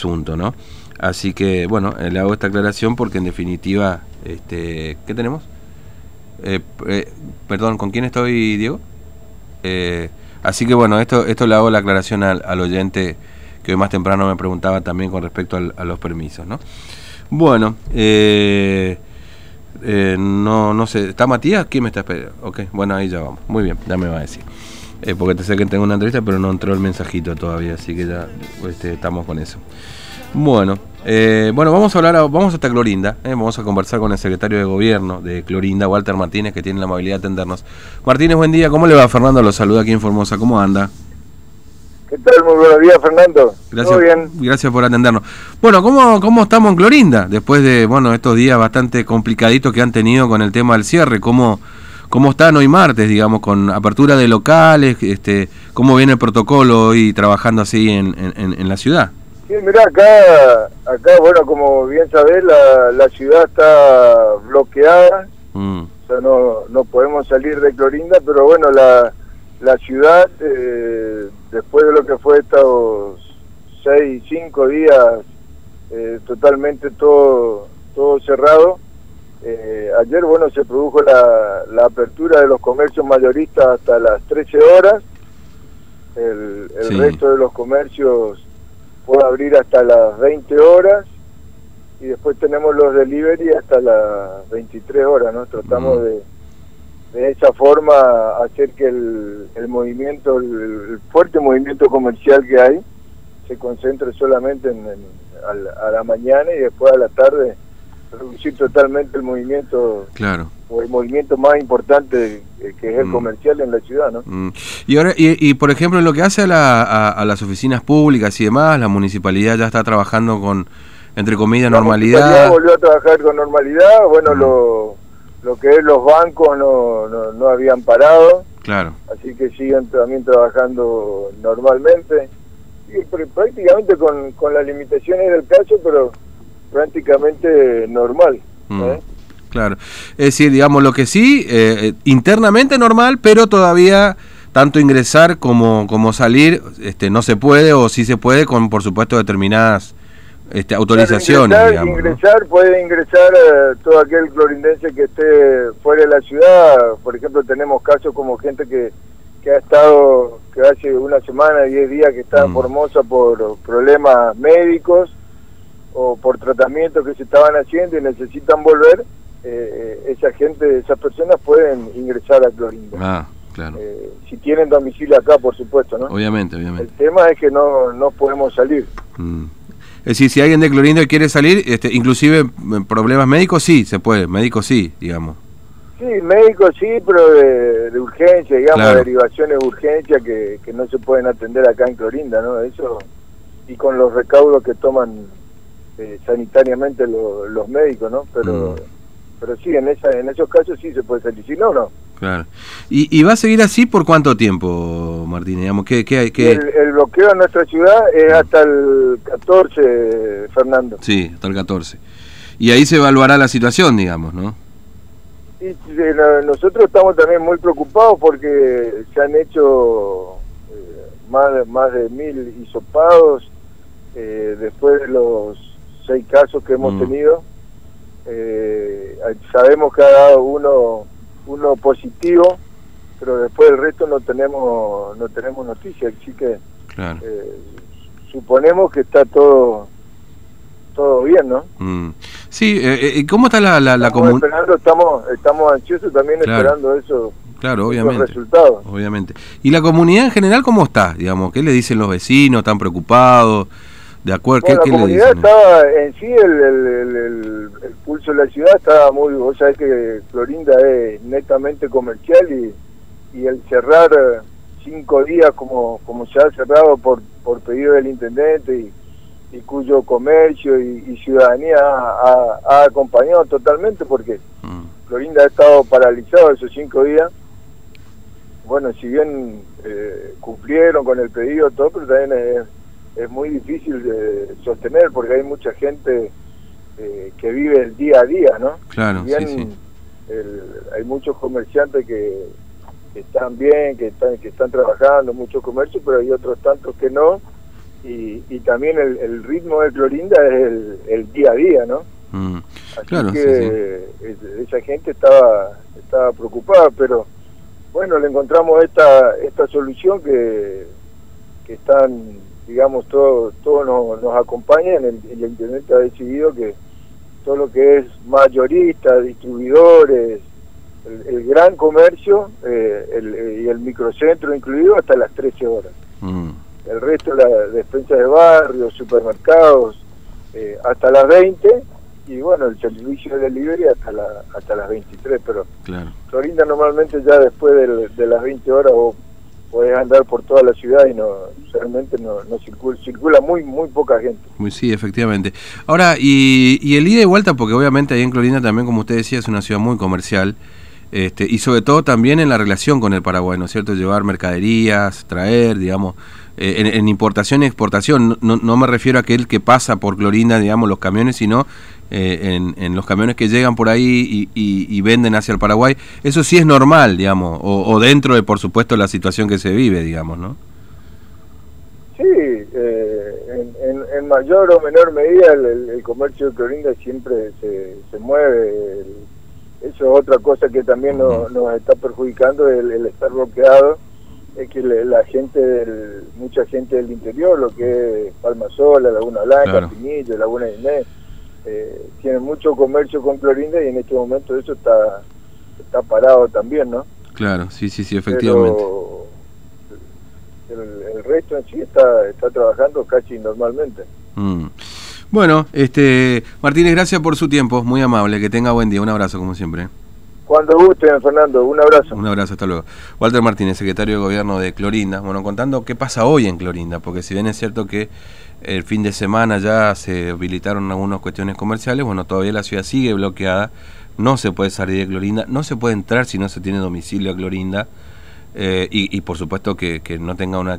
asunto, ¿no? Así que, bueno, le hago esta aclaración porque en definitiva, este, ¿qué tenemos? perdón, ¿con quién estoy, Diego? así que, bueno, esto, esto le hago la aclaración al, oyente que hoy más temprano me preguntaba también con respecto a los permisos, ¿no? Bueno, eh, eh, no, no sé, ¿está Matías? ¿Quién me está esperando? Ok, bueno, ahí ya vamos. Muy bien, ya me va a decir. Eh, porque te sé que tengo una entrevista, pero no entró el mensajito todavía, así que ya este, estamos con eso. Bueno, bueno, vamos a hablar, vamos hasta Clorinda, vamos a conversar con el secretario de gobierno de Clorinda, Walter Martínez, que tiene la amabilidad de atendernos. Martínez, buen día, ¿cómo le va? Fernando lo saluda aquí en Formosa, ¿cómo anda? ¿Qué tal? Muy buenos días, Fernando. Gracias, bien? Gracias por atendernos. Bueno, ¿cómo, ¿cómo estamos en Clorinda? Después de bueno estos días bastante complicaditos que han tenido con el tema del cierre, ¿cómo, cómo están hoy martes, digamos, con apertura de locales? este ¿Cómo viene el protocolo hoy trabajando así en, en, la ciudad? Sí, mirá, acá, acá, bueno, como bien sabés, la, la ciudad está bloqueada, mm. o sea, no, no podemos salir de Clorinda, pero bueno, la la ciudad, eh, después de lo que fue estos seis, cinco días eh, totalmente todo, todo cerrado, eh, ayer, bueno, se produjo la, la, apertura de los comercios mayoristas hasta las 13 horas, el, el resto de los comercios puede abrir hasta las 20 horas. Y después tenemos los delivery hasta las 23 horas, ¿no? Tratamos de de esa forma hacer que el, el movimiento, el, fuerte movimiento comercial que hay, se concentre solamente en, a, la, mañana y después a la tarde reducir totalmente el movimiento claro o el movimiento más importante que es el mm. comercial en la ciudad no mm. y ahora y, por ejemplo en lo que hace a, la, a, las oficinas públicas y demás la municipalidad ya está trabajando con entre comillas normalidad volvió a trabajar con normalidad bueno mm. lo lo que es los bancos no, no, habían parado. Claro. Así que siguen también trabajando normalmente. Y prácticamente con, con las limitaciones del caso, pero prácticamente normal. Mm, ¿eh? Claro. Es decir, digamos, lo que sí, eh, eh, internamente normal, pero todavía tanto ingresar como, como salir este, no se puede o sí se puede con, por supuesto, determinadas este, autorizaciones. Ingresar, ingresar, puede ingresar eh, todo aquel clorindense que esté fuera de la ciudad. Por ejemplo, tenemos casos como gente que, que ha estado, que hace una semana, diez días que está en mm. Formosa por problemas médicos o por tratamientos que se estaban haciendo y necesitan volver. Eh, eh, esa gente, esas personas pueden ingresar a Clorinda. Ah, claro. si tienen domicilio acá, por supuesto, ¿no? Obviamente, obviamente. El tema es que no, no podemos salir. Mm. Es decir, si alguien de Clorinda quiere salir, este, inclusive mm, problemas médicos, sí, se puede, médicos sí, digamos. Sí, médicos sí, pero de, urgencia, digamos, derivaciones de urgencia que, que no se pueden atender acá en Clorinda, ¿no? Eso, y con los recaudos que toman eh, sanitariamente los médicos, ¿no? Pero... Mm pero sí, en, esa, en esos casos sí se puede salir, si no, no. Claro. ¿Y, va a seguir así por cuánto tiempo, Martín? Digamos, ¿qué, qué hay, que El, bloqueo en nuestra ciudad es hasta el 14, Fernando. Sí, hasta el 14. Y ahí se evaluará la situación, digamos, ¿no? Y, nosotros estamos también muy preocupados porque se han hecho eh, más, más de mil hisopados eh, después de los seis casos que hemos mm. tenido eh, sabemos que ha dado uno uno positivo pero después el resto no tenemos no tenemos noticias así que eh, suponemos que está todo todo bien no mm. sí eh, cómo está la la, comunidad estamos estamos ansiosos también esperando eso Claro, obviamente. Resultados. Obviamente. ¿Y la comunidad en general cómo está? Digamos, ¿qué le dicen los vecinos? ¿Están preocupados? ¿De acuerdo? la comunidad estaba, en sí, el, pulso de la ciudad estaba muy, vos sabés que Florinda es netamente comercial y, y el cerrar cinco días como, como se ha cerrado por, por pedido del intendente y, cuyo comercio y, ciudadanía ha, acompañado totalmente porque mm. Florinda ha estado paralizado esos cinco días. Bueno, si bien eh, cumplieron con el pedido todo, pero también es es muy difícil de sostener porque hay mucha gente eh, que vive el día a día, ¿no? Claro, bien, hay muchos comerciantes que, están bien, que están, que están trabajando, muchos comercios, pero hay otros tantos que no. y, también el, ritmo de Clorinda es el, día a día, ¿no? Mm. Así que esa gente estaba, estaba preocupada, pero bueno, le encontramos esta, esta solución que, que están, digamos, todos todo nos, nos acompañan, el, el intendente ha decidido que todo lo que es mayorista, distribuidores, el, gran comercio eh, el, y el microcentro incluido hasta las 13 horas. Mm. El resto, la despensa de barrios, supermercados, eh, hasta las 20 y bueno, el servicio de delivery hasta, la, hasta las 23, pero claro. Florinda normalmente ya después de, las 20 horas vos podés andar por toda la ciudad y no realmente no, no circula, circula muy muy poca gente. Muy sí, efectivamente. Ahora, y, y el ida y vuelta, porque obviamente ahí en Clorinda también, como usted decía, es una ciudad muy comercial. Este, y sobre todo también en la relación con el Paraguay, ¿no es cierto? Llevar mercaderías, traer, digamos, eh, en, importación y exportación. No, no, me refiero a aquel que pasa por Clorinda, digamos, los camiones, sino eh, en, los camiones que llegan por ahí y, venden hacia el Paraguay. Eso sí es normal, digamos, o, dentro de, por supuesto, la situación que se vive, digamos, ¿no? Sí, eh, en, mayor o menor medida el, comercio de Clorinda siempre se, se mueve. Eso es otra cosa que también nos, está perjudicando, el, estar bloqueado, es que la gente, mucha gente del interior, lo que es Palma Sola, Laguna Blanca, Pinillo, Laguna Inés, eh, tienen mucho comercio con Clorinda y en este momento eso está, está parado también, ¿no? Claro, sí, sí, sí, efectivamente. el, resto en sí está, está trabajando casi normalmente. Mm. Bueno, este Martínez, gracias por su tiempo, muy amable, que tenga buen día, un abrazo como siempre. Cuando gusten, Fernando, un abrazo. Un abrazo, hasta luego. Walter Martínez, secretario de Gobierno de Clorinda, bueno, contando qué pasa hoy en Clorinda, porque si bien es cierto que el fin de semana ya se habilitaron algunas cuestiones comerciales, bueno, todavía la ciudad sigue bloqueada, no se puede salir de Clorinda, no se puede entrar si no se tiene domicilio a Clorinda, eh, y, por supuesto que, que no tenga una